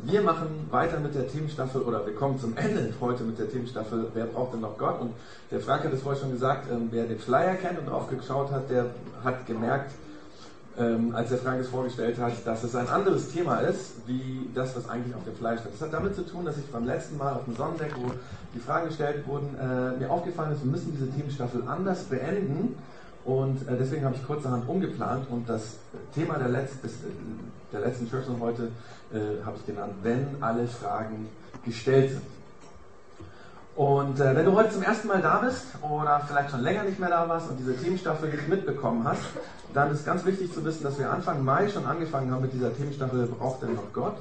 Wir machen weiter mit der Themenstaffel oder wir kommen zum Ende heute mit der Themenstaffel Wer braucht denn noch Gott? Und der Frank hat es vorher schon gesagt, ähm, wer den Flyer kennt und drauf geschaut hat, der hat gemerkt, ähm, als der Frank es vorgestellt hat, dass es ein anderes Thema ist, wie das, was eigentlich auf dem Flyer steht. Das hat damit zu tun, dass ich beim letzten Mal auf dem Sonnendeck, wo die Fragen gestellt wurden, äh, mir aufgefallen ist, wir müssen diese Themenstaffel anders beenden. Und äh, deswegen habe ich kurzerhand umgeplant und das Thema der, Letz des, der letzten Church heute äh, habe ich genannt, wenn alle Fragen gestellt sind. Und äh, wenn du heute zum ersten Mal da bist oder vielleicht schon länger nicht mehr da warst und diese Themenstaffel nicht mitbekommen hast, dann ist ganz wichtig zu wissen, dass wir Anfang Mai schon angefangen haben mit dieser Themenstaffel Braucht denn noch Gott?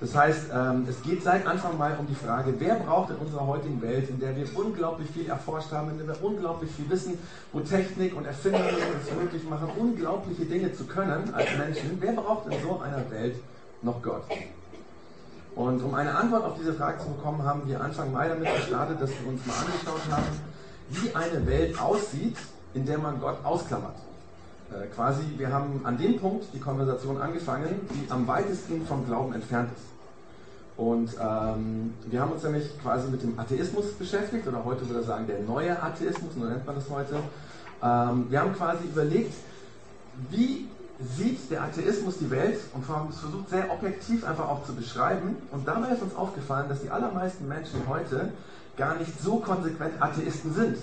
Das heißt, ähm, es geht seit Anfang Mai um die Frage, wer braucht in unserer heutigen Welt, in der wir unglaublich viel erforscht haben, in der wir unglaublich viel wissen, wo Technik und Erfindungen es möglich machen, unglaubliche Dinge zu können als Menschen, wer braucht in so einer Welt noch Gott? Und um eine Antwort auf diese Frage zu bekommen, haben wir Anfang Mai damit gestartet, dass wir uns mal angeschaut haben, wie eine Welt aussieht, in der man Gott ausklammert. Äh, quasi, wir haben an dem Punkt die Konversation angefangen, die am weitesten vom Glauben entfernt ist. Und ähm, wir haben uns nämlich quasi mit dem Atheismus beschäftigt, oder heute würde ich sagen, der neue Atheismus, so nennt man das heute. Ähm, wir haben quasi überlegt, wie sieht der Atheismus die Welt und haben es versucht, sehr objektiv einfach auch zu beschreiben. Und dabei ist uns aufgefallen, dass die allermeisten Menschen heute gar nicht so konsequent Atheisten sind,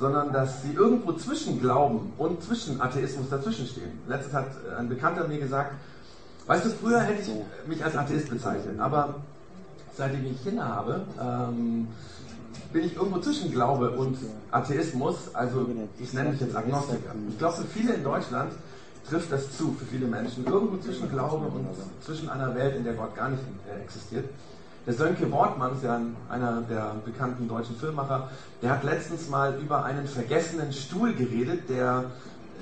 sondern dass sie irgendwo zwischen Glauben und zwischen Atheismus dazwischen stehen. Letztens hat ein Bekannter mir gesagt, weißt du, früher hätte ich mich als Atheist bezeichnet, aber seitdem ich Kinder habe, ähm, bin ich irgendwo zwischen Glaube und Atheismus, also ich nenne mich jetzt Agnostiker. Ich glaube, für viele in Deutschland trifft das zu für viele Menschen. Irgendwo zwischen Glaube und zwischen einer Welt, in der Gott gar nicht äh, existiert. Der Sönke Wortmann ist ja einer der bekannten deutschen Filmmacher, der hat letztens mal über einen vergessenen Stuhl geredet, der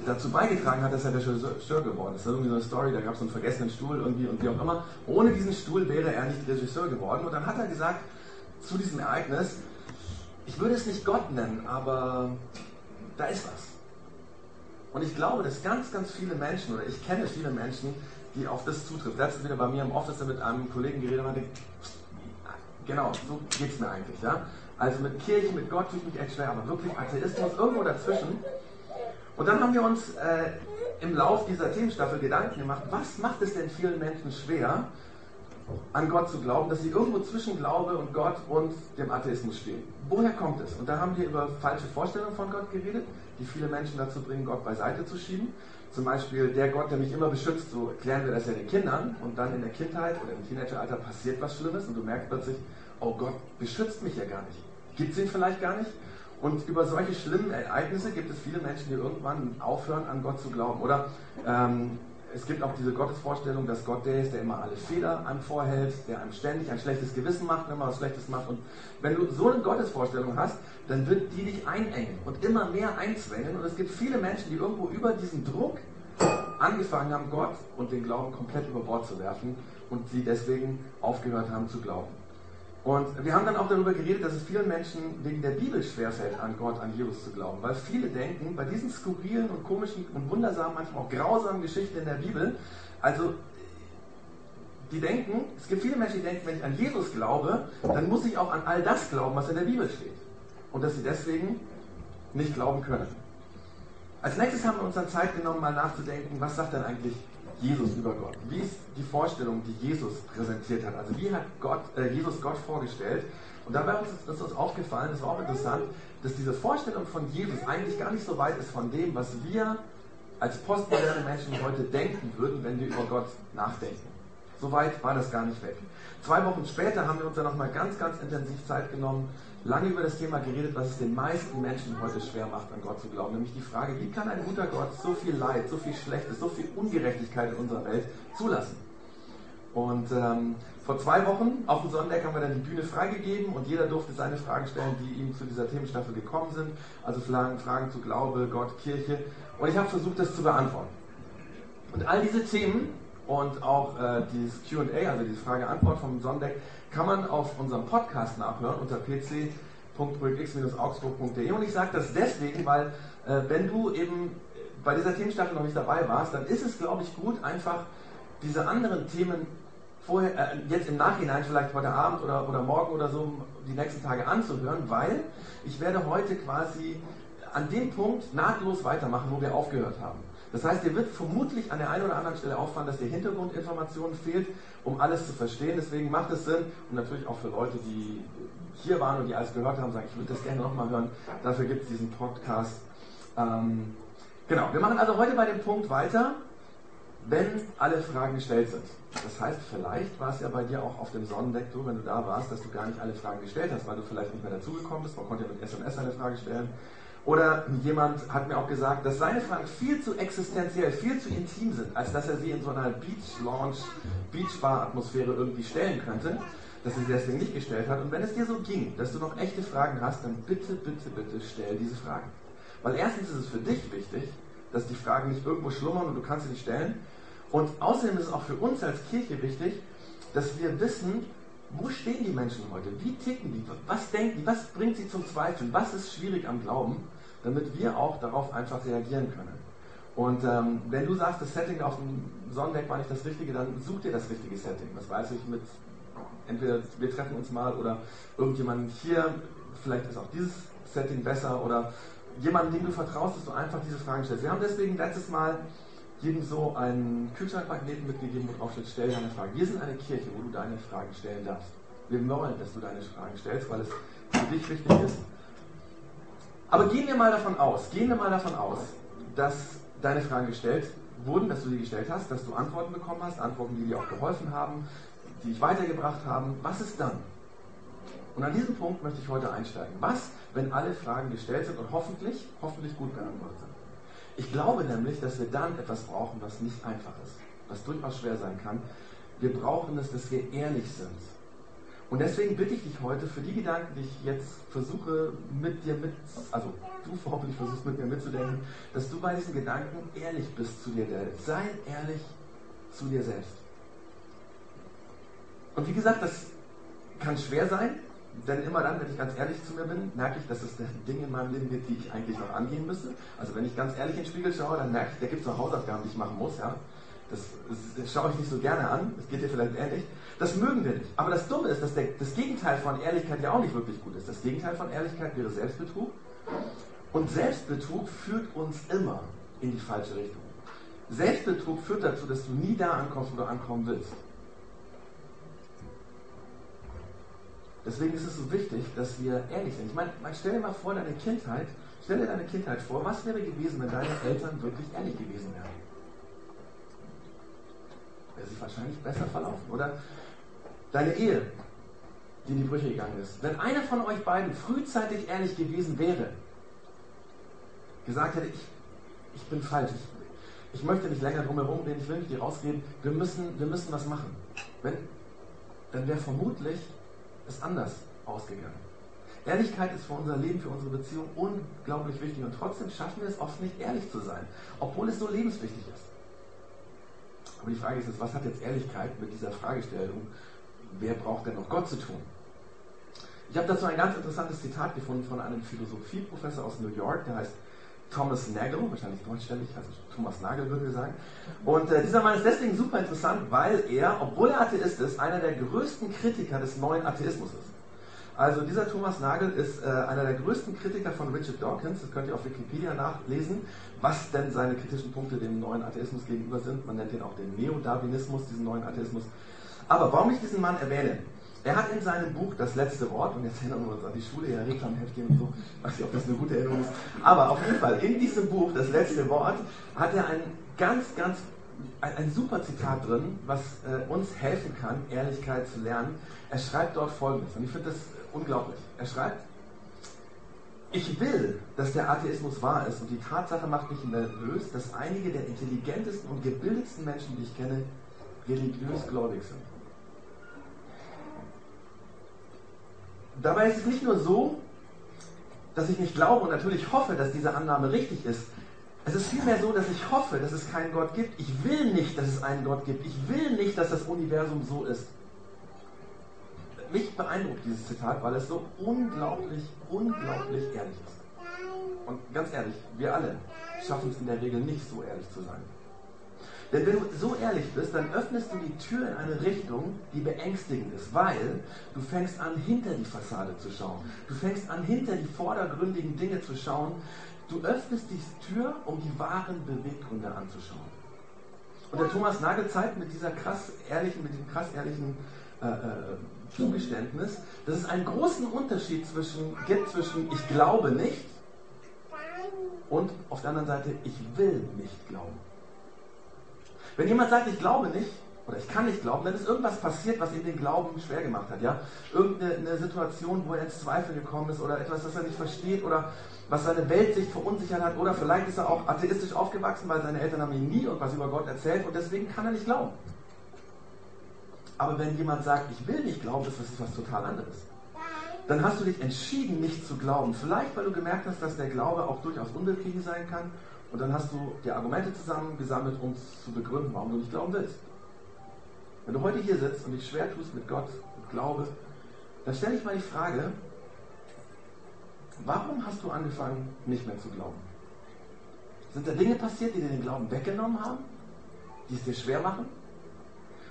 dazu beigetragen hat, dass er Regisseur geworden ist. Das ist irgendwie so eine Story, da gab es so einen vergessenen Stuhl irgendwie und wie auch immer. Ohne diesen Stuhl wäre er nicht Regisseur geworden. Und dann hat er gesagt zu diesem Ereignis, ich würde es nicht Gott nennen, aber da ist was. Und ich glaube, dass ganz, ganz viele Menschen, oder ich kenne viele Menschen, die auf das zutrifft. Letztens wieder bei mir im Office mit einem Kollegen geredet und hatte, genau, so geht es mir eigentlich. Ja? Also mit Kirche, mit Gott tue ich mich echt schwer, aber wirklich Atheismus irgendwo dazwischen. Und dann haben wir uns äh, im Lauf dieser Themenstaffel Gedanken gemacht, was macht es denn vielen Menschen schwer, an Gott zu glauben, dass sie irgendwo zwischen Glaube und Gott und dem Atheismus stehen. Woher kommt es? Und da haben wir über falsche Vorstellungen von Gott geredet, die viele Menschen dazu bringen, Gott beiseite zu schieben. Zum Beispiel der Gott, der mich immer beschützt, so erklären wir das ja den Kindern und dann in der Kindheit oder im Teenageralter passiert was Schlimmes und du merkst plötzlich, oh Gott beschützt mich ja gar nicht. Gibt es ihn vielleicht gar nicht? Und über solche schlimmen Ereignisse gibt es viele Menschen, die irgendwann aufhören, an Gott zu glauben. Oder ähm, es gibt auch diese Gottesvorstellung, dass Gott der ist, der immer alle Fehler einem vorhält, der einem ständig ein schlechtes Gewissen macht, wenn man was Schlechtes macht. Und wenn du so eine Gottesvorstellung hast, dann wird die dich einengen und immer mehr einzwängen. Und es gibt viele Menschen, die irgendwo über diesen Druck angefangen haben, Gott und den Glauben komplett über Bord zu werfen und sie deswegen aufgehört haben zu glauben. Und wir haben dann auch darüber geredet, dass es vielen Menschen wegen der Bibel schwerfällt, an Gott, an Jesus zu glauben. Weil viele denken, bei diesen skurrilen und komischen und wundersamen, manchmal auch grausamen Geschichten in der Bibel, also die denken, es gibt viele Menschen, die denken, wenn ich an Jesus glaube, dann muss ich auch an all das glauben, was in der Bibel steht. Und dass sie deswegen nicht glauben können. Als nächstes haben wir uns dann Zeit genommen, mal nachzudenken, was sagt denn eigentlich Jesus über Gott? Wie ist die Vorstellung, die Jesus präsentiert hat? Also wie hat Gott, äh, Jesus Gott vorgestellt? Und dabei ist, uns aufgefallen, das war auch interessant, dass diese Vorstellung von Jesus eigentlich gar nicht so weit ist von dem, was wir als postmoderne Menschen heute denken würden, wenn wir über Gott nachdenken. So weit war das gar nicht weg. Zwei Wochen später haben wir uns dann nochmal ganz, ganz intensiv Zeit genommen, lange über das Thema geredet, was es den meisten Menschen heute schwer macht, an Gott zu glauben. Nämlich die Frage, wie kann ein guter Gott so viel Leid, so viel Schlechtes, so viel Ungerechtigkeit in unserer Welt zulassen? Und ähm, vor zwei Wochen auf dem Sonntag haben wir dann die Bühne freigegeben und jeder durfte seine Fragen stellen, die ihm zu dieser Themenstaffel gekommen sind. Also Fragen, Fragen zu Glaube, Gott, Kirche. Und ich habe versucht, das zu beantworten. Und all diese Themen und auch äh, dieses QA, also diese Frage-Antwort vom Sonntag, kann man auf unserem Podcast nachhören unter pc.x-augsburg.de. Und ich sage das deswegen, weil äh, wenn du eben bei dieser Themenstaffel noch nicht dabei warst, dann ist es, glaube ich, gut, einfach diese anderen Themen vorher, äh, jetzt im Nachhinein, vielleicht heute Abend oder, oder morgen oder so, die nächsten Tage anzuhören, weil ich werde heute quasi an dem Punkt nahtlos weitermachen, wo wir aufgehört haben. Das heißt, dir wird vermutlich an der einen oder anderen Stelle auffallen, dass dir Hintergrundinformationen fehlt, um alles zu verstehen. Deswegen macht es Sinn, und natürlich auch für Leute, die hier waren und die alles gehört haben, sagen, ich würde das gerne nochmal hören. Dafür gibt es diesen Podcast. Ähm, genau, wir machen also heute bei dem Punkt weiter, wenn alle Fragen gestellt sind. Das heißt, vielleicht war es ja bei dir auch auf dem Sonnendeck so, wenn du da warst, dass du gar nicht alle Fragen gestellt hast, weil du vielleicht nicht mehr dazugekommen bist. Man konnte ja mit SMS eine Frage stellen. Oder jemand hat mir auch gesagt, dass seine Fragen viel zu existenziell, viel zu intim sind, als dass er sie in so einer Beach Lounge, Beach Bar Atmosphäre irgendwie stellen könnte, dass er sie deswegen nicht gestellt hat. Und wenn es dir so ging, dass du noch echte Fragen hast, dann bitte, bitte, bitte stell diese Fragen. Weil erstens ist es für dich wichtig, dass die Fragen nicht irgendwo schlummern und du kannst sie nicht stellen. Und außerdem ist es auch für uns als Kirche wichtig, dass wir wissen, wo stehen die Menschen heute? Wie ticken die? Was denken die? Was bringt sie zum Zweifeln? Was ist schwierig am Glauben? Damit wir auch darauf einfach reagieren können. Und ähm, wenn du sagst, das Setting auf dem Sonnendeck war nicht das Richtige, dann such dir das richtige Setting. Das weiß ich mit, entweder wir treffen uns mal oder irgendjemand hier, vielleicht ist auch dieses Setting besser oder jemanden, dem du vertraust, dass du einfach diese Fragen stellst. Wir haben deswegen letztes Mal jedem so einen Kühlschrankmagneten mitgegeben, wo drauf steht, stell deine Fragen. Wir sind eine Kirche, wo du deine Fragen stellen darfst. Wir wollen, dass du deine Fragen stellst, weil es für dich wichtig ist. Aber gehen wir mal davon aus, gehen wir mal davon aus, dass deine Fragen gestellt wurden, dass du sie gestellt hast, dass du Antworten bekommen hast, Antworten, die dir auch geholfen haben, die dich weitergebracht haben. Was ist dann? Und an diesem Punkt möchte ich heute einsteigen. Was, wenn alle Fragen gestellt sind und hoffentlich, hoffentlich gut beantwortet sind? Ich glaube nämlich, dass wir dann etwas brauchen, was nicht einfach ist, was durchaus schwer sein kann. Wir brauchen es, dass wir ehrlich sind und deswegen bitte ich dich heute für die Gedanken, die ich jetzt versuche mit dir mit, also du hoffentlich versuchst mit mir mitzudenken, dass du bei diesen Gedanken ehrlich bist zu dir selbst. Sei ehrlich zu dir selbst. Und wie gesagt, das kann schwer sein, denn immer dann, wenn ich ganz ehrlich zu mir bin, merke ich, dass es Dinge in meinem Leben gibt, die ich eigentlich noch angehen müsste. Also wenn ich ganz ehrlich in den Spiegel schaue, dann merke ich, da gibt es noch Hausaufgaben, die ich machen muss. Ja? Das, das, schaue ich nicht so gerne an, das geht dir vielleicht ähnlich. Das mögen wir nicht. Aber das Dumme ist, dass der, das Gegenteil von Ehrlichkeit ja auch nicht wirklich gut ist. Das Gegenteil von Ehrlichkeit wäre Selbstbetrug. Und Selbstbetrug führt uns immer in die falsche Richtung. Selbstbetrug führt dazu, dass du nie da ankommst, wo du ankommen willst. Deswegen ist es so wichtig, dass wir ehrlich sind. Ich meine, stell dir mal vor, deine Kindheit, stell dir deine Kindheit vor, was wäre gewesen, wenn deine Eltern wirklich ehrlich gewesen wären? Wäre sich wahrscheinlich besser verlaufen, oder? deine Ehe, die in die Brüche gegangen ist, wenn einer von euch beiden frühzeitig ehrlich gewesen wäre, gesagt hätte, ich, ich bin falsch, ich, ich möchte nicht länger drumherum reden, ich will nicht die rausgehen, wir müssen, wir müssen was machen. Wenn, dann wäre vermutlich es anders ausgegangen. Ehrlichkeit ist für unser Leben, für unsere Beziehung unglaublich wichtig und trotzdem schaffen wir es oft nicht, ehrlich zu sein, obwohl es so lebenswichtig ist. Aber die Frage ist jetzt, was hat jetzt Ehrlichkeit mit dieser Fragestellung wer braucht denn noch Gott zu tun? Ich habe dazu ein ganz interessantes Zitat gefunden von einem Philosophieprofessor aus New York, der heißt Thomas Nagel, wahrscheinlich deutschständig, also Thomas Nagel würde wir sagen. Und äh, dieser Mann ist deswegen super interessant, weil er, obwohl er Atheist ist, einer der größten Kritiker des neuen Atheismus ist. Also dieser Thomas Nagel ist äh, einer der größten Kritiker von Richard Dawkins, das könnt ihr auf Wikipedia nachlesen, was denn seine kritischen Punkte dem neuen Atheismus gegenüber sind. Man nennt ihn auch den Neo-Darwinismus, diesen neuen Atheismus. Aber warum ich diesen Mann erwähne? Er hat in seinem Buch das letzte Wort, und jetzt erinnern wir uns an die Schule, ja, Reklamheftchen und so, weiß nicht, ob das eine gute Erinnerung ist, aber auf jeden Fall, in diesem Buch, das letzte Wort, hat er ein ganz, ganz, ein, ein super Zitat drin, was äh, uns helfen kann, Ehrlichkeit zu lernen. Er schreibt dort folgendes, und ich finde das unglaublich. Er schreibt, ich will, dass der Atheismus wahr ist, und die Tatsache macht mich nervös, dass einige der intelligentesten und gebildetsten Menschen, die ich kenne, religiös gläubig sind. Dabei ist es nicht nur so, dass ich nicht glaube und natürlich hoffe, dass diese Annahme richtig ist. Es ist vielmehr so, dass ich hoffe, dass es keinen Gott gibt. Ich will nicht, dass es einen Gott gibt. Ich will nicht, dass das Universum so ist. Mich beeindruckt dieses Zitat, weil es so unglaublich, unglaublich ehrlich ist. Und ganz ehrlich, wir alle schaffen es in der Regel nicht so ehrlich zu sein. Denn wenn du so ehrlich bist, dann öffnest du die Tür in eine Richtung, die beängstigend ist, weil du fängst an, hinter die Fassade zu schauen. Du fängst an, hinter die vordergründigen Dinge zu schauen. Du öffnest die Tür, um die wahren Beweggründe anzuschauen. Und der Thomas Nagel zeigt mit dieser krass ehrlichen, mit dem krass ehrlichen äh, äh, Zugeständnis, dass es einen großen Unterschied zwischen, gibt zwischen ich glaube nicht und auf der anderen Seite ich will nicht glauben. Wenn jemand sagt, ich glaube nicht, oder ich kann nicht glauben, dann ist irgendwas passiert, was ihm den Glauben schwer gemacht hat. Ja? Irgendeine Situation, wo er ins Zweifel gekommen ist oder etwas, das er nicht versteht oder was seine Weltsicht verunsichert hat oder vielleicht ist er auch atheistisch aufgewachsen, weil seine Eltern haben ihm nie irgendwas über Gott erzählt und deswegen kann er nicht glauben. Aber wenn jemand sagt, ich will nicht glauben, ist das was total anderes. Dann hast du dich entschieden, nicht zu glauben. Vielleicht, weil du gemerkt hast, dass der Glaube auch durchaus unbefriedigend sein kann und dann hast du die Argumente zusammengesammelt, um zu begründen, warum du nicht glauben willst. Wenn du heute hier sitzt und dich schwer tust mit Gott und Glaube, dann stelle ich mal die Frage, warum hast du angefangen, nicht mehr zu glauben? Sind da Dinge passiert, die dir den Glauben weggenommen haben, die es dir schwer machen?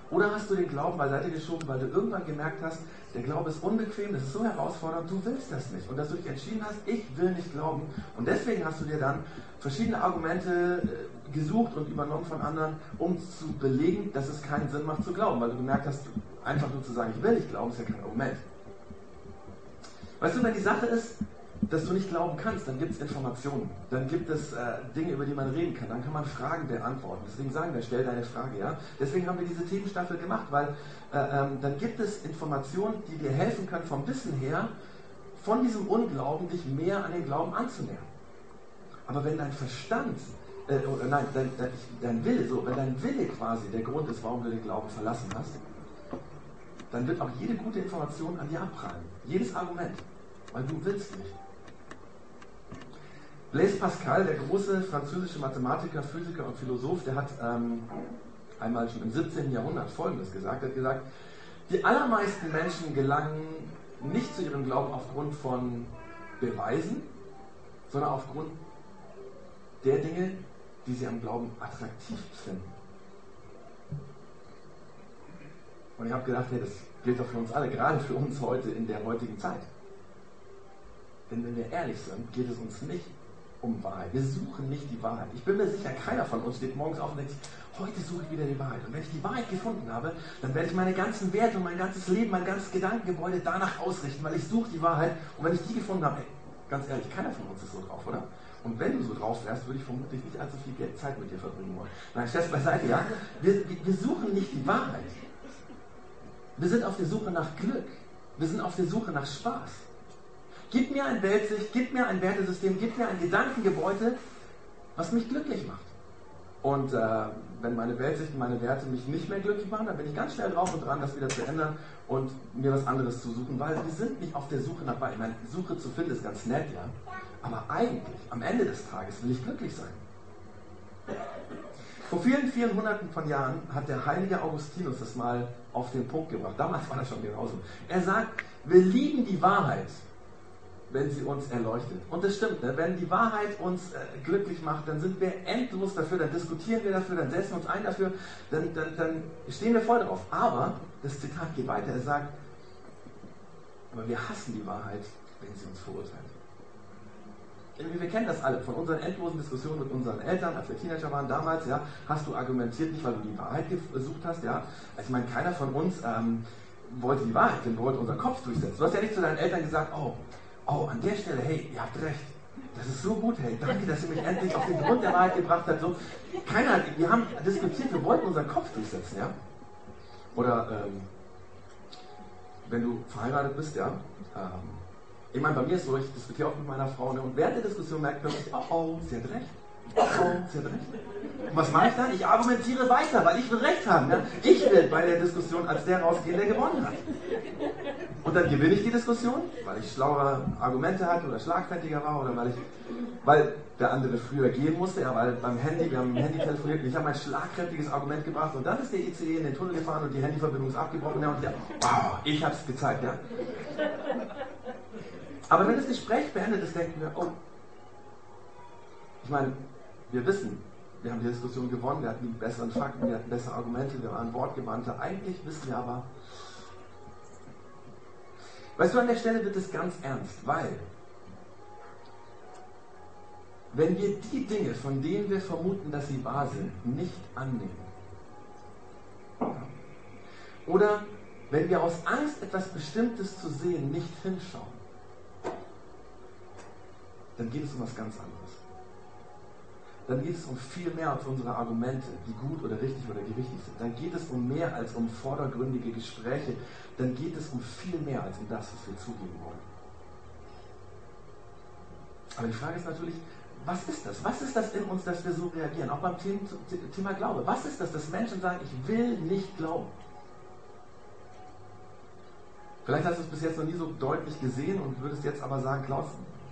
Oder hast du den Glauben beiseite geschoben, weil du irgendwann gemerkt hast, der Glaube ist unbequem, das ist so herausfordernd, du willst das nicht. Und dass du dich entschieden hast, ich will nicht glauben. Und deswegen hast du dir dann verschiedene Argumente äh, gesucht und übernommen von anderen, um zu belegen, dass es keinen Sinn macht zu glauben, weil du gemerkt hast, einfach nur zu sagen, ich will nicht glauben, ist ja kein Argument. Weißt du, wenn die Sache ist, dass du nicht glauben kannst, dann gibt es Informationen, dann gibt es äh, Dinge, über die man reden kann, dann kann man Fragen beantworten. Deswegen sagen wir, stell deine Frage, ja. Deswegen haben wir diese Themenstaffel gemacht, weil äh, ähm, dann gibt es Informationen, die dir helfen können vom Wissen her, von diesem Unglauben dich mehr an den Glauben anzunähern. Aber wenn dein Verstand, äh, oder nein, dein, dein, dein Wille, so, wenn dein Wille quasi der Grund ist, warum du den Glauben verlassen hast, dann wird auch jede gute Information an dir abprallen. Jedes Argument. Weil du willst nicht. Blaise Pascal, der große französische Mathematiker, Physiker und Philosoph, der hat ähm, einmal schon im 17. Jahrhundert Folgendes gesagt. Er hat gesagt, die allermeisten Menschen gelangen nicht zu ihrem Glauben aufgrund von Beweisen, sondern aufgrund der Dinge, die sie am Glauben attraktiv finden. Und ich habe gedacht, hey, das gilt doch für uns alle, gerade für uns heute in der heutigen Zeit. Denn wenn wir ehrlich sind, geht es uns nicht um Wahrheit. Wir suchen nicht die Wahrheit. Ich bin mir sicher, keiner von uns steht morgens auf und denkt, heute suche ich wieder die Wahrheit. Und wenn ich die Wahrheit gefunden habe, dann werde ich meine ganzen Werte und mein ganzes Leben, mein ganzes Gedankengebäude danach ausrichten, weil ich suche die Wahrheit. Und wenn ich die gefunden habe, ey, ganz ehrlich, keiner von uns ist so drauf, oder? Und wenn du so drauf wärst, würde ich vermutlich nicht allzu viel Zeit mit dir verbringen wollen. Nein, Scherz beiseite, ja? Wir, wir suchen nicht die Wahrheit. Wir sind auf der Suche nach Glück. Wir sind auf der Suche nach Spaß. Gib mir ein Weltsicht, gib mir ein Wertesystem, gib mir ein Gedankengebäude, was mich glücklich macht. Und äh, wenn meine Weltsicht und meine Werte mich nicht mehr glücklich machen, dann bin ich ganz schnell drauf und dran, das wieder zu ändern und mir was anderes zu suchen, weil wir sind nicht auf der Suche nach Wahrheit. Ich meine, Suche zu finden ist ganz nett, ja. Aber eigentlich, am Ende des Tages, will ich glücklich sein. Vor vielen, vielen Hunderten von Jahren hat der heilige Augustinus das mal auf den Punkt gebracht. Damals war das schon genauso. Er sagt, wir lieben die Wahrheit, wenn sie uns erleuchtet. Und das stimmt, ne? wenn die Wahrheit uns äh, glücklich macht, dann sind wir endlos dafür, dann diskutieren wir dafür, dann setzen wir uns ein dafür, dann, dann, dann stehen wir voll drauf. Aber, das Zitat geht weiter, er sagt, aber wir hassen die Wahrheit, wenn sie uns verurteilt. Wir kennen das alle von unseren endlosen Diskussionen mit unseren Eltern, als wir Teenager waren damals, ja, hast du argumentiert nicht, weil du die Wahrheit gesucht hast, ja. Also ich meine, keiner von uns ähm, wollte die Wahrheit, denn wollte unseren Kopf durchsetzen. Du hast ja nicht zu deinen Eltern gesagt, oh, oh, an der Stelle, hey, ihr habt recht. Das ist so gut, hey, danke, dass ihr mich endlich auf den Grund der Wahrheit gebracht habt. So, keiner, wir haben diskutiert, wir wollten unseren Kopf durchsetzen, ja. Oder ähm, wenn du verheiratet bist, ja. Ähm, ich meine, bei mir ist so, ich diskutiere auch mit meiner Frau ne, und während der Diskussion merkt man, oh, oh, sie hat recht. Oh, sie hat recht. Und was mache ich dann? Ich argumentiere weiter, weil ich will recht haben. Ja? Ich will bei der Diskussion als der rausgehen, der gewonnen hat. Dann gewinne ich die Diskussion, weil ich schlauere Argumente hatte oder schlagfertiger war oder weil ich, weil der andere früher gehen musste, ja, weil beim Handy, wir haben im Handy telefoniert und ich habe ein schlagkräftiges Argument gebracht und dann ist der ICE in den Tunnel gefahren und die Handyverbindung ist abgebrochen ja, und der, wow, ich habe es gezeigt, ja. Aber wenn das Gespräch beendet ist, denken wir, oh, ich meine, wir wissen, wir haben die Diskussion gewonnen, wir hatten die besseren Fakten, wir hatten bessere Argumente, wir waren wortgewandter. Eigentlich wissen wir aber, weißt du, an der Stelle wird es ganz ernst, weil wenn wir die Dinge, von denen wir vermuten, dass sie wahr sind, nicht annehmen, oder wenn wir aus Angst, etwas Bestimmtes zu sehen, nicht hinschauen, dann geht es um was ganz anderes. Dann geht es um viel mehr als unsere Argumente, die gut oder richtig oder gerichtig sind. Dann geht es um mehr als um vordergründige Gespräche. Dann geht es um viel mehr als um das, was wir zugeben wollen. Aber die Frage ist natürlich, was ist das? Was ist das in uns, dass wir so reagieren? Auch beim Thema Glaube. Was ist das, dass Menschen sagen, ich will nicht glauben? Vielleicht hast du es bis jetzt noch nie so deutlich gesehen und würdest jetzt aber sagen, Klaus,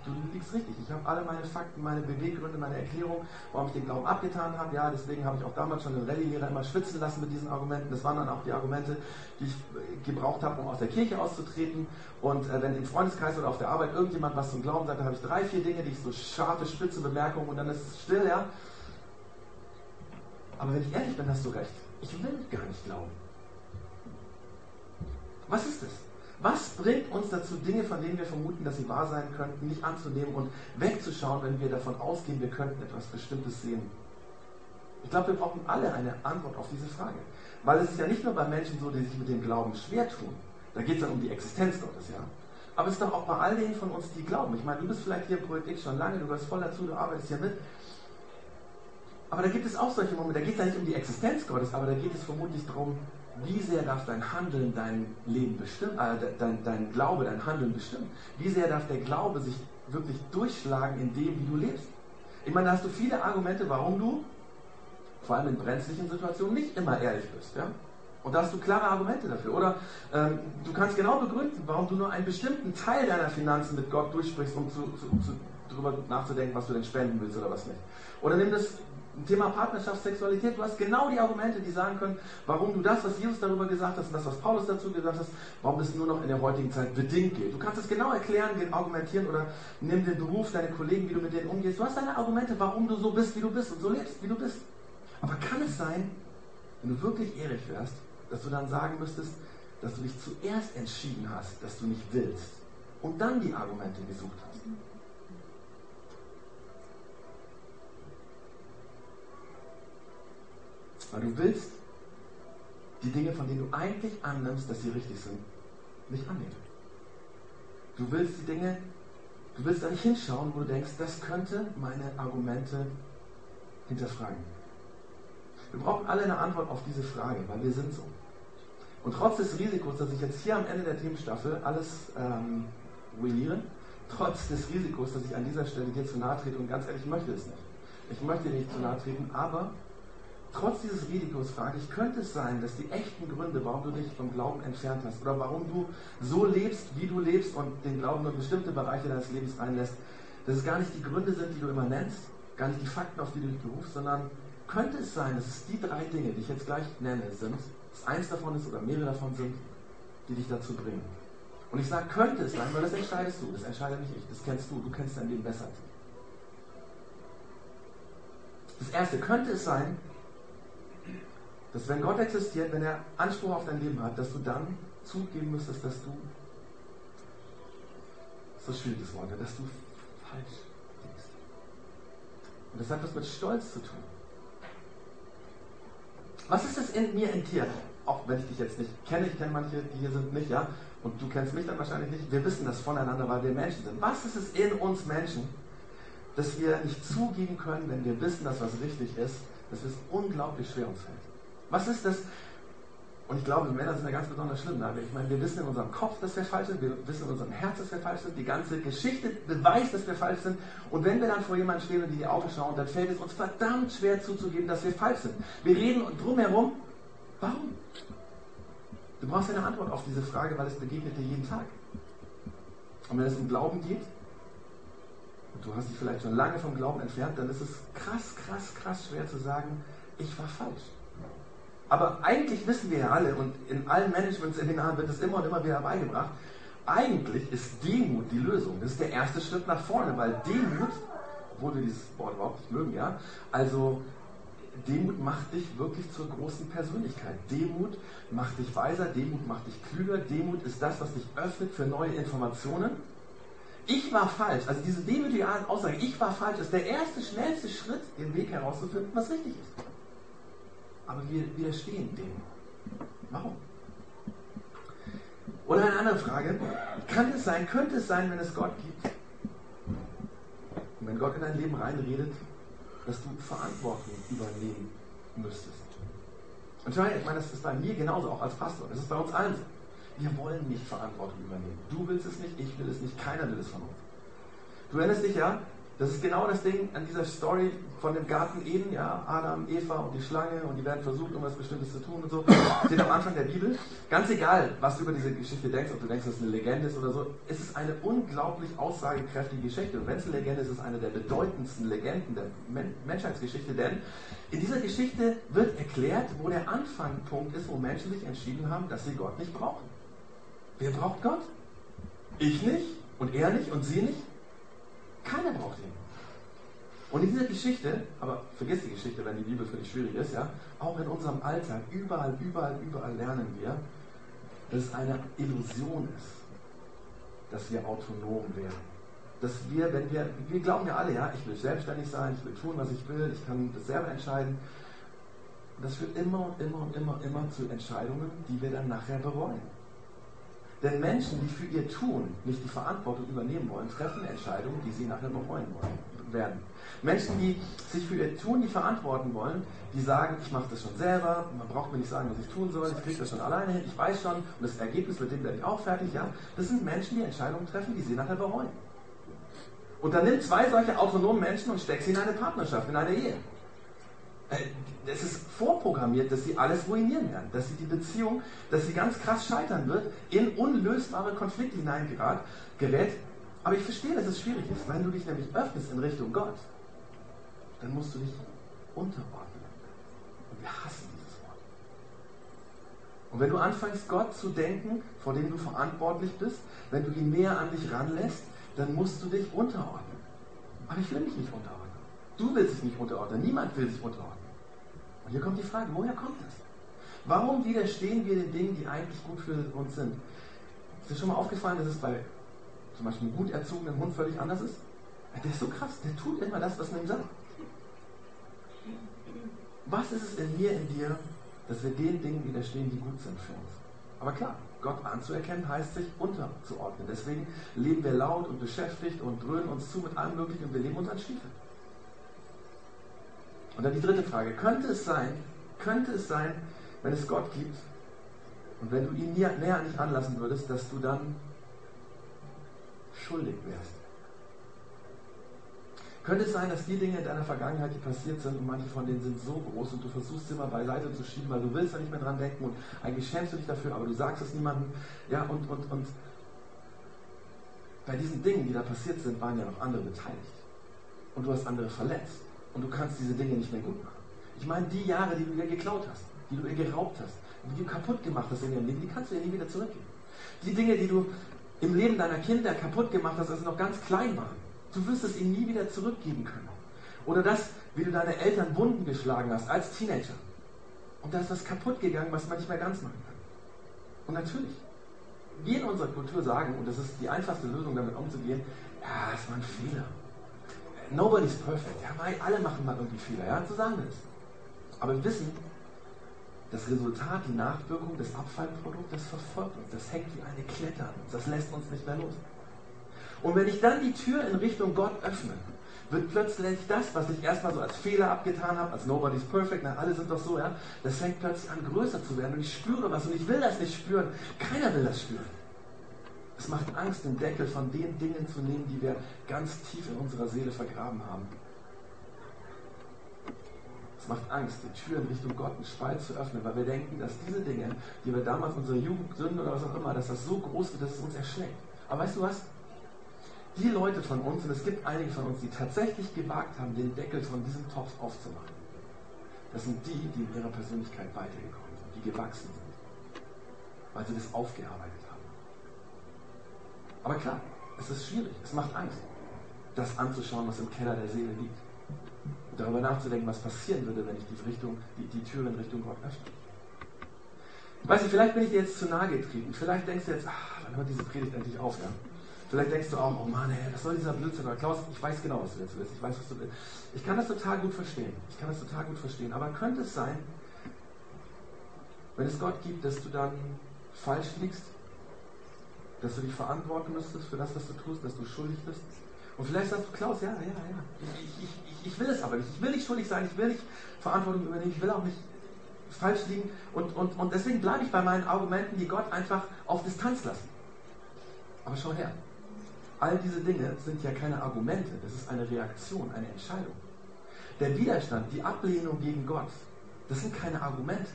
du liegst richtig. Ich habe alle meine Fakten, meine Beweggründe, meine Erklärung, warum ich den Glauben abgetan habe. Ja, deswegen habe ich auch damals schon den Rallye-Lehrer immer schwitzen lassen mit diesen Argumenten. Das waren dann auch die Argumente, die ich gebraucht habe, um aus der Kirche auszutreten. Und äh, wenn im Freundeskreis oder auf der Arbeit irgendjemand was zum Glauben sagt, dann habe ich drei, vier Dinge, die ich so scharfe, spitze Bemerkungen und dann ist es still, ja. Aber wenn ich ehrlich bin, hast du recht. Ich will gar nicht glauben. Was ist das? Was bringt uns dazu, Dinge, von denen wir vermuten, dass sie wahr sein könnten, nicht anzunehmen und wegzuschauen, wenn wir davon ausgehen, wir könnten etwas Bestimmtes sehen? Ich glaube, wir brauchen alle eine Antwort auf diese Frage. Weil es ist ja nicht nur bei Menschen so, die sich mit dem Glauben schwer tun. Da geht es dann um die Existenz Gottes, ja. Aber es ist doch auch bei all denen von uns, die glauben. Ich meine, du bist vielleicht hier im Projekt X schon lange, du gehörst voll dazu, du arbeitest ja mit. Aber da gibt es auch solche Momente, da geht es ja nicht um die Existenz Gottes, aber da geht es vermutlich darum, wie sehr darf dein Handeln dein Leben bestimmen, äh, dein, dein Glaube dein Handeln bestimmen? Wie sehr darf der Glaube sich wirklich durchschlagen in dem, wie du lebst? Ich meine, da hast du viele Argumente, warum du, vor allem in brenzlichen Situationen, nicht immer ehrlich bist. Ja? Und da hast du klare Argumente dafür. Oder ähm, du kannst genau begründen, warum du nur einen bestimmten Teil deiner Finanzen mit Gott durchsprichst, um zu, zu, zu, darüber nachzudenken, was du denn spenden willst oder was nicht. Oder nimm das Thema Partnerschaft, Sexualität, du hast genau die Argumente, die sagen können, warum du das, was Jesus darüber gesagt hat und das, was Paulus dazu gesagt hat, warum es nur noch in der heutigen Zeit bedingt geht. Du kannst es genau erklären, argumentieren oder nimm den Beruf, deine Kollegen, wie du mit denen umgehst. Du hast deine Argumente, warum du so bist, wie du bist und so lebst, wie du bist. Aber kann es sein, wenn du wirklich ehrlich wärst, dass du dann sagen müsstest, dass du dich zuerst entschieden hast, dass du nicht willst und dann die Argumente gesucht hast? Weil du willst die Dinge, von denen du eigentlich annimmst, dass sie richtig sind, nicht annehmen. Du willst die Dinge, du willst da nicht hinschauen, wo du denkst, das könnte meine Argumente hinterfragen. Wir brauchen alle eine Antwort auf diese Frage, weil wir sind so. Und trotz des Risikos, dass ich jetzt hier am Ende der Themenstaffel alles ähm, ruiniere, trotz des Risikos, dass ich an dieser Stelle dir zu nahe trete, und ganz ehrlich, ich möchte es nicht. Ich möchte dir nicht zu nahe treten, aber trotz dieses Risikos frage ich, könnte es sein, dass die echten Gründe, warum du dich vom Glauben entfernt hast oder warum du so lebst, wie du lebst und den Glauben nur bestimmte Bereiche deines Lebens reinlässt, dass es gar nicht die Gründe sind, die du immer nennst, gar nicht die Fakten, auf die du dich berufst, sondern könnte es sein, dass es die drei Dinge, die ich jetzt gleich nenne, sind, dass eins davon ist oder mehrere davon sind, die dich dazu bringen. Und ich sage, könnte es sein, weil das entscheidest du, das entscheide nicht ich, das kennst du, du kennst dein Leben besser. Das erste, könnte es sein, dass wenn Gott existiert, wenn er Anspruch auf dein Leben hat, dass du dann zugeben müsstest, dass du, das ist das schwieriges Wort, dass du falsch liegst. Und das hat was mit Stolz zu tun. Was ist das in mir enttiert? Auch wenn ich dich jetzt nicht kenne, ich kenne manche, die hier sind nicht, ja, und du kennst mich dann wahrscheinlich nicht. Wir wissen das voneinander, weil wir Menschen sind. Was ist es in uns Menschen, dass wir nicht zugeben können, wenn wir wissen, dass was richtig ist, dass es unglaublich schwer uns fällt? Was ist das? Und ich glaube, Männer sind ja ganz besonders schlimm. Ne? Ich meine, wir wissen in unserem Kopf, dass wir falsch sind. Wir wissen in unserem Herz, dass wir falsch sind. Die ganze Geschichte beweist, dass wir falsch sind. Und wenn wir dann vor jemandem stehen und in die Augen schauen, dann fällt es uns verdammt schwer zuzugeben, dass wir falsch sind. Wir reden drumherum. Warum? Du brauchst eine Antwort auf diese Frage, weil es begegnet dir jeden Tag. Und wenn es um Glauben geht, und du hast dich vielleicht schon lange vom Glauben entfernt, dann ist es krass, krass, krass schwer zu sagen, ich war falsch. Aber eigentlich wissen wir ja alle, und in allen Management-Seminaren wird es immer und immer wieder beigebracht, eigentlich ist Demut die Lösung. Das ist der erste Schritt nach vorne, weil Demut, obwohl wir dieses Wort überhaupt nicht mögen, ja, also Demut macht dich wirklich zur großen Persönlichkeit. Demut macht dich weiser, Demut macht dich klüger, Demut ist das, was dich öffnet für neue Informationen. Ich war falsch, also diese demütige Aussage, ich war falsch, ist der erste, schnellste Schritt, den Weg herauszufinden, was richtig ist. Aber wir widerstehen dem. Warum? Oder eine andere Frage, kann es sein, könnte es sein, wenn es Gott gibt, und wenn Gott in dein Leben reinredet, dass du Verantwortung übernehmen müsstest. Und ich meine, das ist bei mir genauso, auch als Pastor. Das ist bei uns allen so. Wir wollen nicht Verantwortung übernehmen. Du willst es nicht, ich will es nicht, keiner will es von uns. Du erinnerst dich ja, das ist genau das Ding an dieser Story von dem Garten Eden, ja, Adam, Eva und die Schlange und die werden versucht, irgendwas Bestimmtes zu tun und so. Steht am Anfang der Bibel. Ganz egal, was du über diese Geschichte denkst, ob du denkst, dass es eine Legende ist oder so, es ist eine unglaublich aussagekräftige Geschichte. Und wenn es eine Legende ist, ist es eine der bedeutendsten Legenden der Men Menschheitsgeschichte, denn in dieser Geschichte wird erklärt, wo der Anfangpunkt ist, wo Menschen sich entschieden haben, dass sie Gott nicht brauchen. Wer braucht Gott? Ich nicht und er nicht und sie nicht. Keiner braucht ihn. Und in dieser Geschichte, aber vergiss die Geschichte, wenn die Bibel für dich schwierig ist, ja, auch in unserem Alltag, überall, überall, überall lernen wir, dass es eine Illusion ist, dass wir autonom werden. Dass wir, wenn wir, wir glauben ja alle, ja, ich will selbstständig sein, ich will tun, was ich will, ich kann das selber entscheiden. Und das führt immer und immer und immer, immer zu Entscheidungen, die wir dann nachher bereuen. Denn Menschen, die für ihr Tun nicht die Verantwortung übernehmen wollen, treffen Entscheidungen, die sie nachher bereuen wollen, werden. Menschen, die sich für ihr Tun nicht verantworten wollen, die sagen, ich mache das schon selber, man braucht mir nicht sagen, was ich tun soll, ich kriege das schon alleine hin, ich weiß schon, und das Ergebnis, mit dem werde ich auch fertig, ja. Das sind Menschen, die Entscheidungen treffen, die sie nachher bereuen. Und dann nimm zwei solche autonomen Menschen und steck sie in eine Partnerschaft, in eine Ehe. Es ist vorprogrammiert, dass sie alles ruinieren werden, dass sie die Beziehung, dass sie ganz krass scheitern wird, in unlösbare Konflikte hineingerät. Aber ich verstehe, dass es schwierig ist. Wenn du dich nämlich öffnest in Richtung Gott, dann musst du dich unterordnen. Und wir hassen dieses Wort. Und wenn du anfängst, Gott zu denken, vor dem du verantwortlich bist, wenn du ihn mehr an dich ranlässt, dann musst du dich unterordnen. Aber ich will mich nicht unterordnen. Du willst dich nicht unterordnen. Niemand will sich unterordnen. Und hier kommt die Frage, woher kommt das? Warum widerstehen wir den Dingen, die eigentlich gut für uns sind? Ist dir schon mal aufgefallen, dass es bei zum Beispiel einem gut erzogenen Hund völlig anders ist? Der ist so krass, der tut immer das, was man ihm sagt. Was ist es in mir, in dir, dass wir den Dingen widerstehen, die gut sind für uns? Aber klar, Gott anzuerkennen heißt sich unterzuordnen. Deswegen leben wir laut und beschäftigt und dröhnen uns zu mit allem Möglichen und wir leben uns an Stiefel. Und dann die dritte Frage. Könnte es sein, könnte es sein, wenn es Gott gibt und wenn du ihn näher, näher an dich anlassen würdest, dass du dann schuldig wärst? Könnte es sein, dass die Dinge in deiner Vergangenheit, die passiert sind, und manche von denen sind so groß und du versuchst sie mal beiseite zu schieben, weil du willst da nicht mehr dran denken und eigentlich schämst du dich dafür, aber du sagst es niemandem. Ja, und, und, und bei diesen Dingen, die da passiert sind, waren ja noch andere beteiligt. Und du hast andere verletzt und du kannst diese Dinge nicht mehr gut machen. Ich meine, die Jahre, die du ihr geklaut hast, die du ihr geraubt hast, die du kaputt gemacht hast in ihrem Leben, die kannst du ihr nie wieder zurückgeben. Die Dinge, die du im Leben deiner Kinder kaputt gemacht hast, als sie noch ganz klein waren, du wirst es ihnen nie wieder zurückgeben können. Oder das, wie du deine Eltern Wunden geschlagen hast als Teenager. Und da ist was kaputt gegangen, was man nicht mehr ganz machen kann. Und natürlich, wir in unserer Kultur sagen, und das ist die einfachste Lösung, damit umzugehen, ja, es war ein Fehler nobody's perfect. Ja, alle machen mal irgendwie Fehler, ja, so sagen es. Aber wir wissen, das Resultat, die Nachwirkung, das Abfallprodukt, das verfolgt uns. Das hängt wie eine Klette an uns. Das lässt uns nicht mehr los. Und wenn ich dann die Tür in Richtung Gott öffne, wird plötzlich das, was ich erstmal so als Fehler abgetan habe, als nobody's perfect, na, alle sind doch so, ja, das fängt plötzlich an größer zu werden und ich spüre was und ich will das nicht spüren. Keiner will das spüren. Es macht Angst, den Deckel von den Dingen zu nehmen, die wir ganz tief in unserer Seele vergraben haben. Es macht Angst, die Tür in Richtung Gott, einen Spalt zu öffnen, weil wir denken, dass diese Dinge, die wir damals unsere Jugend Sünden oder was auch immer, dass das so groß wird, dass es uns erschlägt. Aber weißt du was? Die Leute von uns, und es gibt einige von uns, die tatsächlich gewagt haben, den Deckel von diesem Topf aufzumachen, das sind die, die in ihrer Persönlichkeit weitergekommen sind, die gewachsen sind, weil sie das aufgearbeitet haben. Aber klar, es ist schwierig, es macht Angst, das anzuschauen, was im Keller der Seele liegt. darüber nachzudenken, was passieren würde, wenn ich die, Richtung, die, die Tür in Richtung Gott öffne. Weißt du, vielleicht bin ich dir jetzt zu nahe getreten. Vielleicht denkst du jetzt, ach, dann hört diese Predigt endlich auf. Ja? Vielleicht denkst du auch, oh Mann, ey, was soll dieser Blödsinn? Oder Klaus, ich weiß genau, was du jetzt willst. Ich weiß, was du willst. Ich kann das total gut verstehen. Ich kann das total gut verstehen. Aber könnte es sein, wenn es Gott gibt, dass du dann falsch liegst? Dass du dich verantworten müsstest für das, was du tust, dass du schuldig bist? Und vielleicht sagst du, Klaus, ja, ja, ja. Ich, ich, ich, ich will es aber nicht. Ich will nicht schuldig sein. Ich will nicht Verantwortung übernehmen. Ich will auch nicht falsch liegen. Und, und, und deswegen bleibe ich bei meinen Argumenten, die Gott einfach auf Distanz lassen. Aber schau her. All diese Dinge sind ja keine Argumente, das ist eine Reaktion, eine Entscheidung. Der Widerstand, die Ablehnung gegen Gott, das sind keine Argumente.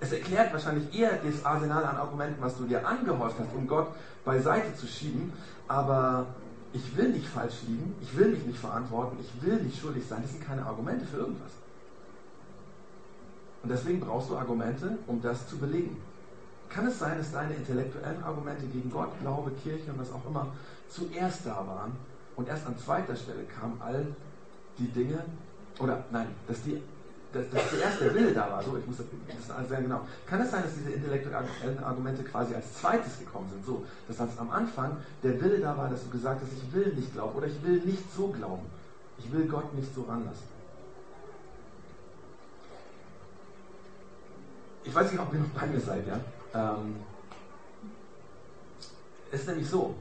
Es erklärt wahrscheinlich eher das Arsenal an Argumenten, was du dir angehäuft hast, um Gott beiseite zu schieben, aber ich will nicht falsch liegen, ich will mich nicht verantworten, ich will nicht schuldig sein, das sind keine Argumente für irgendwas. Und deswegen brauchst du Argumente, um das zu belegen. Kann es sein, dass deine intellektuellen Argumente gegen Gott, Glaube, Kirche und was auch immer zuerst da waren und erst an zweiter Stelle kamen all die Dinge, oder nein, dass, die, dass, dass zuerst der Wille da war, so, ich muss das, das sehr genau. Kann es sein, dass diese intellektuellen Argumente quasi als zweites gekommen sind, so, dass als am Anfang der Wille da war, dass du gesagt hast, ich will nicht glauben oder ich will nicht so glauben, ich will Gott nicht so ranlassen. Ich weiß nicht, ob ihr noch bei mir seid, ja? Ähm, es ist nämlich so,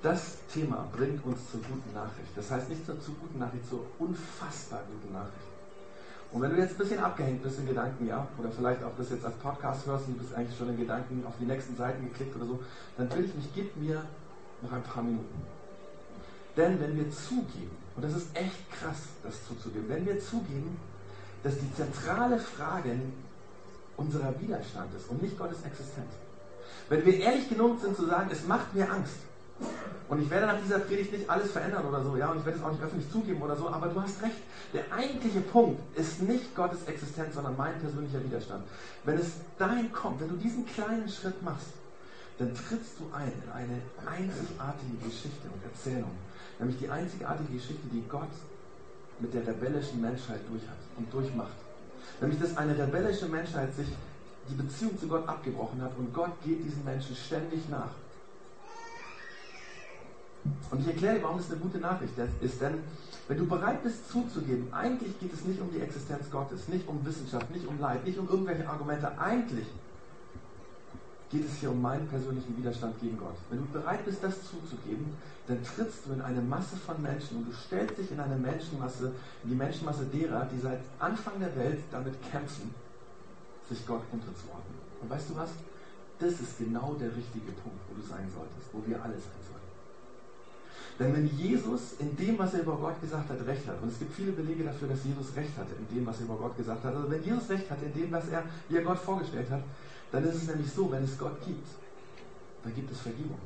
das Thema bringt uns zur guten Nachricht. Das heißt nicht zur, zur guten Nachricht, zur unfassbar guten Nachricht. Und wenn du jetzt ein bisschen abgehängt bist in Gedanken, ja, oder vielleicht auch das jetzt als Podcast hörst und du bist eigentlich schon in Gedanken auf die nächsten Seiten geklickt oder so, dann will ich mich, gib mir noch ein paar Minuten. Denn wenn wir zugeben, und das ist echt krass, das zuzugeben, wenn wir zugeben, dass die zentrale Frage unserer Widerstand ist und nicht Gottes Existenz. Wenn wir ehrlich genug sind zu sagen, es macht mir Angst. Und ich werde nach dieser Predigt nicht alles verändern oder so, ja, und ich werde es auch nicht öffentlich zugeben oder so, aber du hast recht. Der eigentliche Punkt ist nicht Gottes Existenz, sondern mein persönlicher Widerstand. Wenn es dahin kommt, wenn du diesen kleinen Schritt machst, dann trittst du ein in eine einzigartige Geschichte und Erzählung. Nämlich die einzigartige Geschichte, die Gott mit der rebellischen Menschheit durch hat und durchmacht. Nämlich, dass eine rebellische Menschheit sich die Beziehung zu Gott abgebrochen hat und Gott geht diesen Menschen ständig nach. Und ich erkläre dir, warum das eine gute Nachricht ist. Denn wenn du bereit bist zuzugeben, eigentlich geht es nicht um die Existenz Gottes, nicht um Wissenschaft, nicht um Leid, nicht um irgendwelche Argumente. Eigentlich geht es hier um meinen persönlichen Widerstand gegen Gott. Wenn du bereit bist, das zuzugeben, dann trittst du in eine Masse von Menschen und du stellst dich in eine Menschenmasse, in die Menschenmasse derer, die seit Anfang der Welt damit kämpfen, sich Gott unterzuordnen. Und weißt du was? Das ist genau der richtige Punkt, wo du sein solltest, wo wir alle sollten. Denn wenn Jesus in dem, was er über Gott gesagt hat, recht hat, und es gibt viele Belege dafür, dass Jesus recht hatte in dem, was er über Gott gesagt hat, also wenn Jesus recht hatte in dem, was er, er Gott vorgestellt hat, dann ist es nämlich so, wenn es Gott gibt, dann gibt es Vergebung.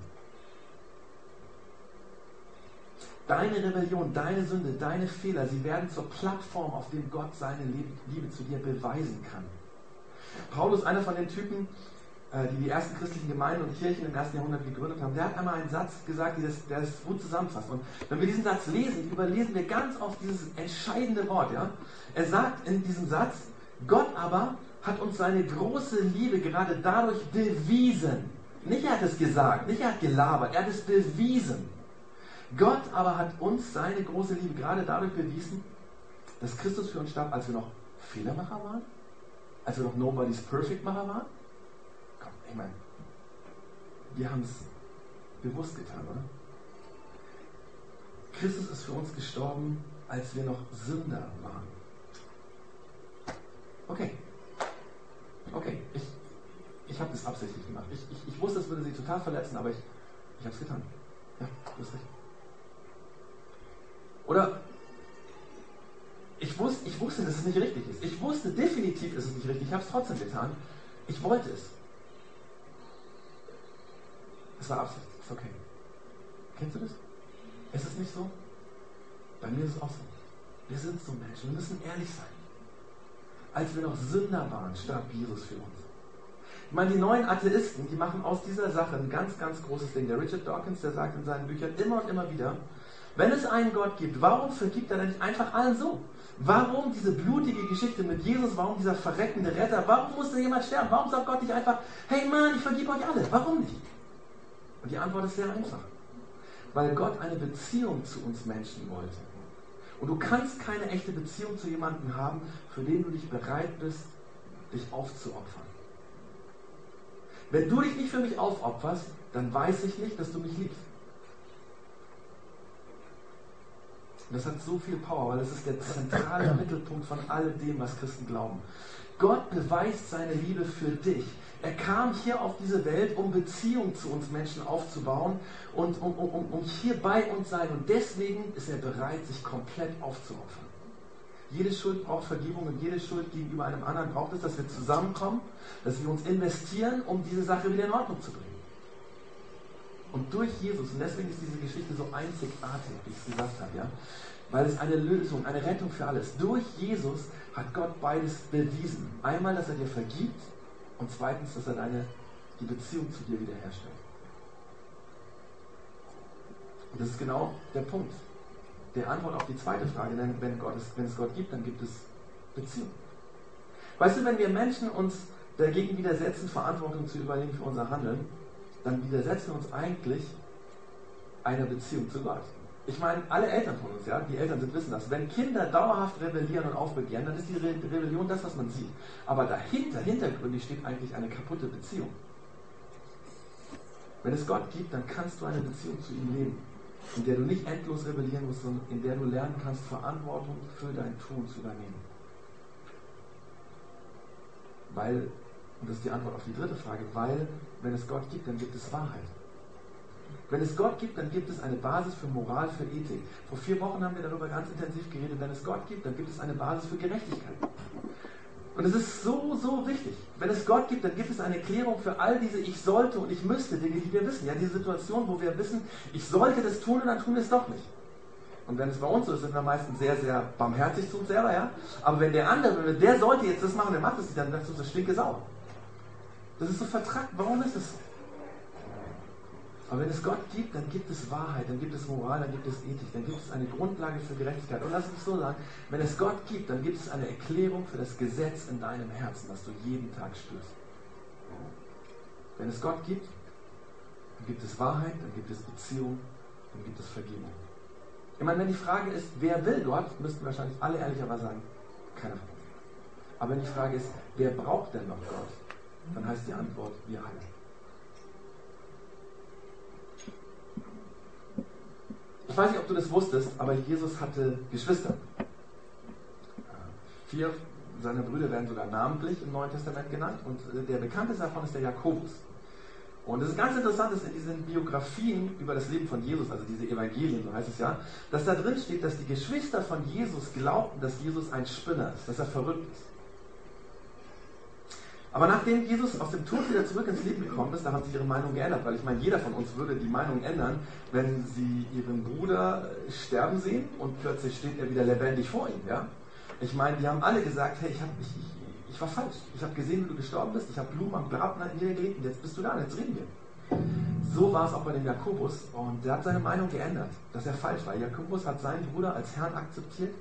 Deine Rebellion, deine Sünde, deine Fehler, sie werden zur Plattform, auf dem Gott seine Liebe zu dir beweisen kann. Paulus, einer von den Typen, die die ersten christlichen Gemeinden und Kirchen im ersten Jahrhundert gegründet haben, der hat einmal einen Satz gesagt, der das, gut zusammenfasst. Und wenn wir diesen Satz lesen, überlesen wir ganz oft dieses entscheidende Wort. Ja? Er sagt in diesem Satz, Gott aber hat uns seine große Liebe gerade dadurch bewiesen. Nicht er hat es gesagt, nicht er hat gelabert, er hat es bewiesen. Gott aber hat uns seine große Liebe gerade dadurch bewiesen, dass Christus für uns starb, als wir noch Fehlermacher waren, als wir noch Nobody's Perfect Macher waren. Ich meine, wir haben es bewusst getan, oder? Christus ist für uns gestorben, als wir noch Sünder waren. Okay, okay, ich, ich habe das absichtlich gemacht. Ich, ich, ich wusste, es würde sie total verletzen, aber ich, ich habe es getan. Ja, du hast recht. Oder ich wusste, ich wusste, dass es nicht richtig ist. Ich wusste definitiv, ist es nicht richtig. Ich habe es trotzdem getan. Ich wollte es. Es war Absicht. Ist okay. Kennst du das? Ist nicht so? Bei mir ist es auch so. Wir sind so Menschen. Wir müssen ehrlich sein. Als wir noch Sünder waren, starb Jesus für uns. Ich meine, die neuen Atheisten, die machen aus dieser Sache ein ganz, ganz großes Ding. Der Richard Dawkins, der sagt in seinen Büchern immer und immer wieder, Wenn es einen Gott gibt, warum vergibt er denn nicht einfach allen so? Warum diese blutige Geschichte mit Jesus? Warum dieser verreckende Retter? Warum musste jemand sterben? Warum sagt Gott nicht einfach, hey Mann, ich vergib euch alle? Warum nicht? Und die Antwort ist sehr einfach. Weil Gott eine Beziehung zu uns Menschen wollte. Und du kannst keine echte Beziehung zu jemandem haben, für den du dich bereit bist, dich aufzuopfern. Wenn du dich nicht für mich aufopferst, dann weiß ich nicht, dass du mich liebst. Und das hat so viel Power, weil das ist der zentrale Mittelpunkt von all dem, was Christen glauben. Gott beweist seine Liebe für dich. Er kam hier auf diese Welt, um Beziehung zu uns Menschen aufzubauen und um, um, um hier bei uns sein. Und deswegen ist er bereit, sich komplett aufzuopfern. Jede Schuld braucht Vergebung und jede Schuld gegenüber einem anderen braucht es, dass wir zusammenkommen, dass wir uns investieren, um diese Sache wieder in Ordnung zu bringen. Und durch Jesus, und deswegen ist diese Geschichte so einzigartig, wie ich es gesagt habe, ja, weil es eine Lösung, eine Rettung für alles. Durch Jesus hat Gott beides bewiesen. Einmal, dass er dir vergibt und zweitens, dass er deine, die Beziehung zu dir wiederherstellt. Und das ist genau der Punkt der Antwort auf die zweite Frage, denn wenn, Gott es, wenn es Gott gibt, dann gibt es Beziehung. Weißt du, wenn wir Menschen uns dagegen widersetzen, Verantwortung zu übernehmen für unser Handeln, dann widersetzen wir uns eigentlich einer Beziehung zu Gott. Ich meine, alle Eltern von uns, ja, die Eltern sind wissen das. Wenn Kinder dauerhaft rebellieren und aufbegehren, dann ist die Re Rebellion das, was man sieht. Aber dahinter, hintergründig steht eigentlich eine kaputte Beziehung. Wenn es Gott gibt, dann kannst du eine Beziehung zu ihm leben, in der du nicht endlos rebellieren musst, sondern in der du lernen kannst, Verantwortung für dein Tun zu übernehmen. Weil, und das ist die Antwort auf die dritte Frage, weil, wenn es Gott gibt, dann gibt es Wahrheit. Wenn es Gott gibt, dann gibt es eine Basis für Moral, für Ethik. Vor vier Wochen haben wir darüber ganz intensiv geredet. Wenn es Gott gibt, dann gibt es eine Basis für Gerechtigkeit. Und es ist so, so wichtig. Wenn es Gott gibt, dann gibt es eine Erklärung für all diese Ich sollte und ich müsste Dinge, die wir wissen. Ja, diese Situation, wo wir wissen, ich sollte das tun und dann tun wir es doch nicht. Und wenn es bei uns so ist, sind wir meistens sehr, sehr barmherzig zu uns selber, ja. Aber wenn der andere, der sollte jetzt das machen, der macht es nicht, dann sagst du, das stinke Sau. Das ist so vertrackt. Warum ist das so? Aber wenn es Gott gibt, dann gibt es Wahrheit, dann gibt es Moral, dann gibt es Ethik, dann gibt es eine Grundlage für Gerechtigkeit. Und lass mich so sagen, wenn es Gott gibt, dann gibt es eine Erklärung für das Gesetz in deinem Herzen, das du jeden Tag spürst. Wenn es Gott gibt, dann gibt es Wahrheit, dann gibt es Beziehung, dann gibt es Vergebung. Ich meine, wenn die Frage ist, wer will Gott, müssten wahrscheinlich alle ehrlicherweise sagen, keiner von uns. Aber wenn die Frage ist, wer braucht denn noch Gott, dann heißt die Antwort, wir alle. Ich weiß nicht, ob du das wusstest, aber Jesus hatte Geschwister. Vier seiner Brüder werden sogar namentlich im Neuen Testament genannt und äh, der bekannteste davon ist der Jakobus. Und es ist ganz interessant, dass in diesen Biografien über das Leben von Jesus, also diese Evangelien, so heißt es ja, dass da drin steht, dass die Geschwister von Jesus glaubten, dass Jesus ein Spinner ist, dass er verrückt ist. Aber nachdem Jesus aus dem Tod wieder zurück ins Leben gekommen ist, da haben sich ihre Meinung geändert, weil ich meine, jeder von uns würde die Meinung ändern, wenn sie ihren Bruder sterben sehen und plötzlich steht er wieder lebendig vor ihm. Ja? Ich meine, die haben alle gesagt, hey, ich, hab, ich, ich, ich war falsch. Ich habe gesehen, wie du gestorben bist. Ich habe Blumen am Grab niedergelegt und jetzt bist du da jetzt reden wir. So war es auch bei dem Jakobus und der hat seine Meinung geändert, dass er falsch war. Jakobus hat seinen Bruder als Herrn akzeptiert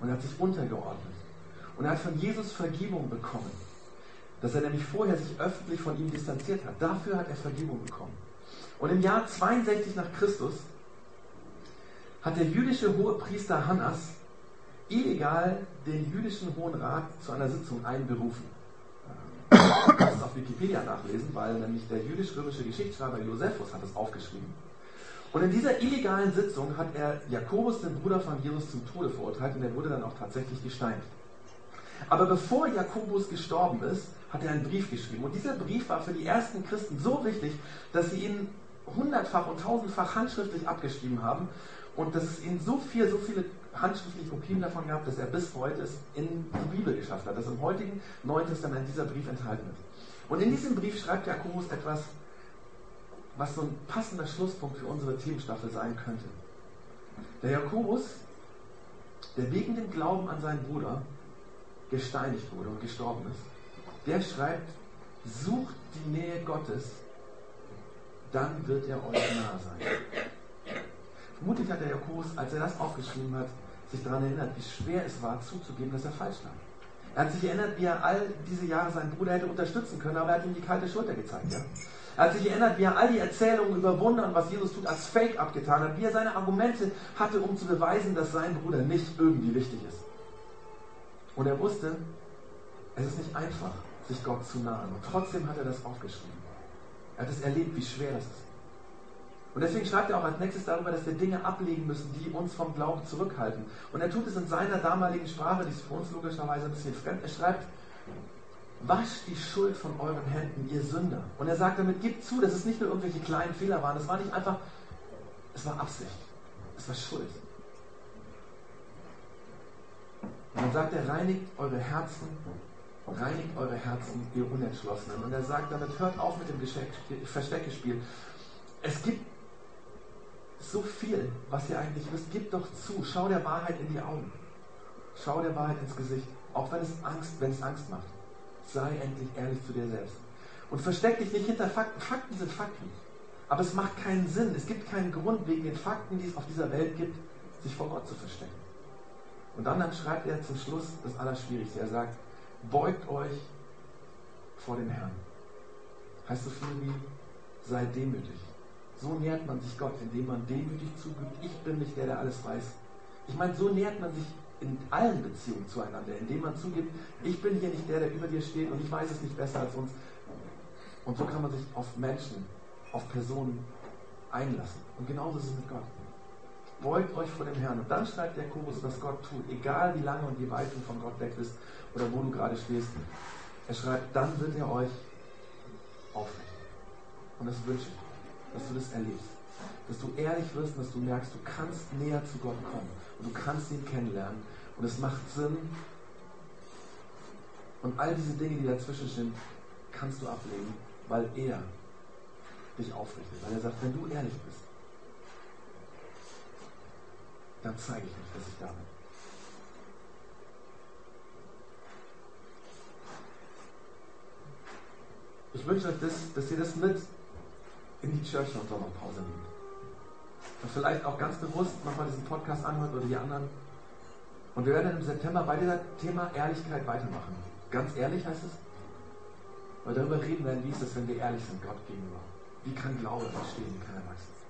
und er hat sich untergeordnet. Und er hat von Jesus Vergebung bekommen dass er nämlich vorher sich öffentlich von ihm distanziert hat. Dafür hat er Vergebung bekommen. Und im Jahr 62 nach Christus hat der jüdische Hohepriester Hannas illegal den jüdischen Hohen Rat zu einer Sitzung einberufen. Kannst es auf Wikipedia nachlesen, weil nämlich der jüdisch-römische Geschichtsschreiber Josephus hat es aufgeschrieben. Und in dieser illegalen Sitzung hat er Jakobus, den Bruder von Jesus, zum Tode verurteilt und er wurde dann auch tatsächlich gesteinigt. Aber bevor Jakobus gestorben ist, hat er einen Brief geschrieben. Und dieser Brief war für die ersten Christen so wichtig, dass sie ihn hundertfach und tausendfach handschriftlich abgeschrieben haben und dass es ihnen so viel, so viele handschriftliche Kopien davon gab, dass er bis heute es in die Bibel geschafft hat, dass im heutigen Neuen Testament dieser Brief enthalten ist. Und in diesem Brief schreibt Jakobus etwas, was so ein passender Schlusspunkt für unsere Themenstaffel sein könnte. Der Jakobus, der wegen dem Glauben an seinen Bruder gesteinigt wurde und gestorben ist, der schreibt, sucht die Nähe Gottes, dann wird er euch nah sein. mutig hat der Jakobus, als er das aufgeschrieben hat, sich daran erinnert, wie schwer es war, zuzugeben, dass er falsch lag. Er hat sich erinnert, wie er all diese Jahre seinen Bruder hätte unterstützen können, aber er hat ihm die kalte Schulter gezeigt. Ja? Er hat sich erinnert, wie er all die Erzählungen über Wunder und was Jesus tut, als Fake abgetan hat, wie er seine Argumente hatte, um zu beweisen, dass sein Bruder nicht irgendwie wichtig ist. Und er wusste, es ist nicht einfach, sich Gott zu nahen. Und trotzdem hat er das aufgeschrieben. Er hat es erlebt, wie schwer das ist. Und deswegen schreibt er auch als nächstes darüber, dass wir Dinge ablegen müssen, die uns vom Glauben zurückhalten. Und er tut es in seiner damaligen Sprache, die ist für uns logischerweise ein bisschen fremd. Er schreibt, wascht die Schuld von euren Händen, ihr Sünder. Und er sagt damit, gebt zu, dass es nicht nur irgendwelche kleinen Fehler waren. Es war nicht einfach, es war Absicht. Es war Schuld. Und dann sagt er, reinigt eure Herzen, reinigt eure Herzen, ihr Unentschlossenen. Und er sagt damit, hört auf mit dem Versteckespiel. Es gibt so viel, was ihr eigentlich wisst. Gebt doch zu. Schau der Wahrheit in die Augen. Schau der Wahrheit ins Gesicht. Auch wenn es Angst, wenn es Angst macht. Sei endlich ehrlich zu dir selbst. Und versteck dich nicht hinter Fakten. Fakten sind Fakten. Aber es macht keinen Sinn. Es gibt keinen Grund, wegen den Fakten, die es auf dieser Welt gibt, sich vor Gott zu verstecken. Und dann, dann schreibt er zum Schluss das Allerschwierigste. Er sagt, beugt euch vor dem Herrn. Heißt so viel wie, sei demütig. So nähert man sich Gott, indem man demütig zugibt, ich bin nicht der, der alles weiß. Ich meine, so nähert man sich in allen Beziehungen zueinander, indem man zugibt, ich bin hier nicht der, der über dir steht und ich weiß es nicht besser als uns. Und so kann man sich auf Menschen, auf Personen einlassen. Und genauso ist es mit Gott. Beugt euch vor dem Herrn. Und dann schreibt Jakobus, was Gott tut, egal wie lange und wie weit du von Gott weg bist oder wo du gerade stehst. Er schreibt, dann wird er euch aufrichten. Und das wünsche ich dass du das erlebst. Dass du ehrlich wirst und dass du merkst, du kannst näher zu Gott kommen und du kannst ihn kennenlernen und es macht Sinn. Und all diese Dinge, die dazwischen sind, kannst du ablegen, weil er dich aufrichtet. Weil er sagt, wenn du ehrlich bist, dann zeige ich mich, dass ich da bin. Ich wünsche euch das, dass ihr das mit in die Church und Sommerpause nimmt. Und vielleicht auch ganz bewusst nochmal diesen Podcast anhört oder die anderen. Und wir werden im September bei dieser Thema Ehrlichkeit weitermachen. Ganz ehrlich heißt es, weil darüber reden werden, wie ist es, wenn wir ehrlich sind Gott gegenüber. Wie kann Glaube entstehen, wie kann er wachsen.